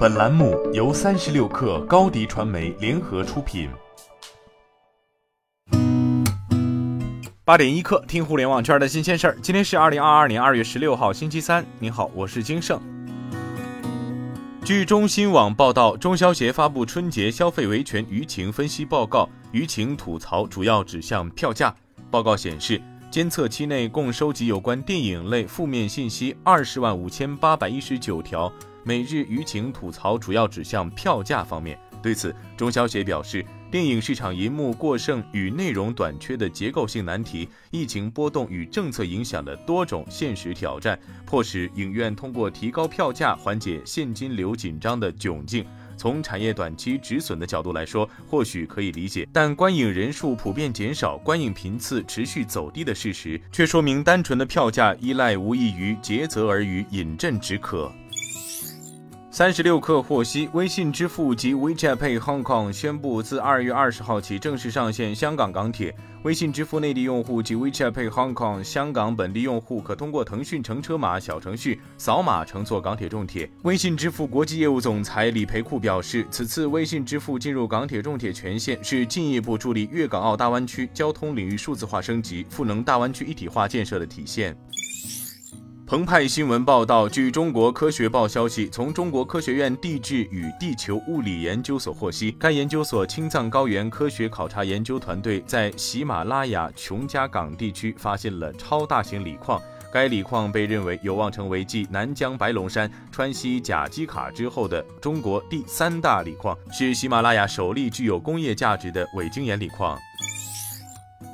本栏目由三十六氪高低传媒联合出品。八点一刻，听互联网圈的新鲜事儿。今天是二零二二年二月十六号，星期三。您好，我是金盛。据中新网报道，中消协发布春节消费维权舆情分析报告，舆情吐槽主要指向票价。报告显示。监测期内共收集有关电影类负面信息二十万五千八百一十九条，每日舆情吐槽主要指向票价方面。对此，中消协表示，电影市场银幕过剩与内容短缺的结构性难题，疫情波动与政策影响的多种现实挑战，迫使影院通过提高票价缓解现金流紧张的窘境。从产业短期止损的角度来说，或许可以理解，但观影人数普遍减少、观影频次持续走低的事实，却说明单纯的票价依赖无异于竭泽而渔、饮鸩止渴。三十六氪获悉，微信支付及 WeChat Pay Hong Kong 宣布，自二月二十号起正式上线香港港铁。微信支付内地用户及 WeChat Pay Hong Kong 香港本地用户可通过腾讯乘车码小程序扫码乘坐港铁重铁。微信支付国际业务总裁李培库表示，此次微信支付进入港铁重铁全线，是进一步助力粤港澳大湾区交通领域数字化升级、赋能大湾区一体化建设的体现。澎湃新闻报道，据中国科学报消息，从中国科学院地质与地球物理研究所获悉，该研究所青藏高原科学考察研究团队在喜马拉雅琼加港地区发现了超大型锂矿，该锂矿被认为有望成为继南疆白龙山、川西甲基卡之后的中国第三大锂矿，是喜马拉雅首例具有工业价值的伪晶岩锂矿。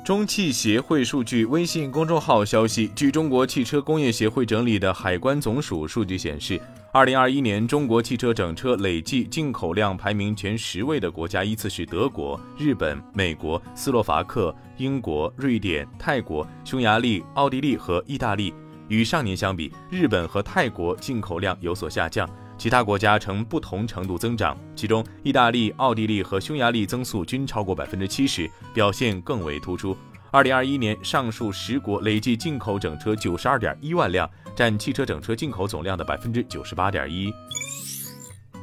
中汽协会数据微信公众号消息，据中国汽车工业协会整理的海关总署数据显示，二零二一年中国汽车整车累计进口量排名前十位的国家依次是德国、日本、美国、斯洛伐克、英国、瑞典、泰国、匈牙利、奥地利和意大利。与上年相比，日本和泰国进口量有所下降，其他国家呈不同程度增长。其中，意大利、奥地利和匈牙利增速均超过百分之七十，表现更为突出。二零二一年，上述十国累计进口整车九十二点一万辆，占汽车整车进口总量的百分之九十八点一。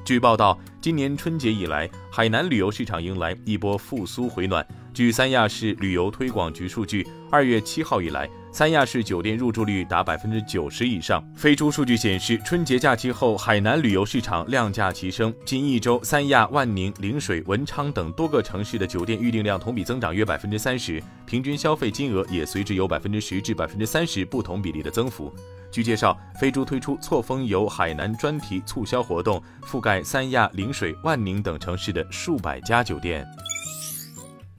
据报道，今年春节以来，海南旅游市场迎来一波复苏回暖。据三亚市旅游推广局数据，二月七号以来，三亚市酒店入住率达百分之九十以上。飞猪数据显示，春节假期后，海南旅游市场量价齐升。近一周，三亚、万宁、陵水、文昌等多个城市的酒店预订量同比增长约百分之三十，平均消费金额也随之有百分之十至百分之三十不同比例的增幅。据介绍，飞猪推出错峰游海南专题促销活动，覆盖三亚、陵水、万宁等城市的数百家酒店。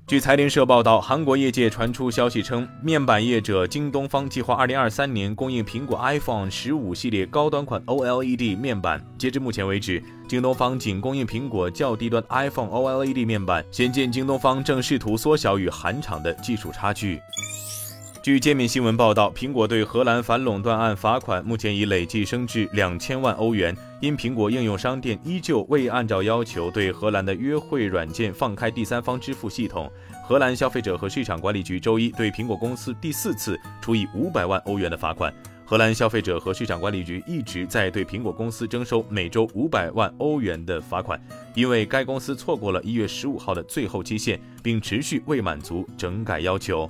据财联社报道，韩国业界传出消息称，面板业者京东方计划二零二三年供应苹果 iPhone 十五系列高端款 OLED 面板。截至目前为止，京东方仅供应苹果较低端 iPhone OLED 面板，显见京东方正试图缩小与韩厂的技术差距。据界面新闻报道，苹果对荷兰反垄断案罚款目前已累计升至两千万欧元。因苹果应用商店依旧未按照要求对荷兰的约会软件放开第三方支付系统，荷兰消费者和市场管理局周一对苹果公司第四次处以五百万欧元的罚款。荷兰消费者和市场管理局一直在对苹果公司征收每周五百万欧元的罚款，因为该公司错过了一月十五号的最后期限，并持续未满足整改要求。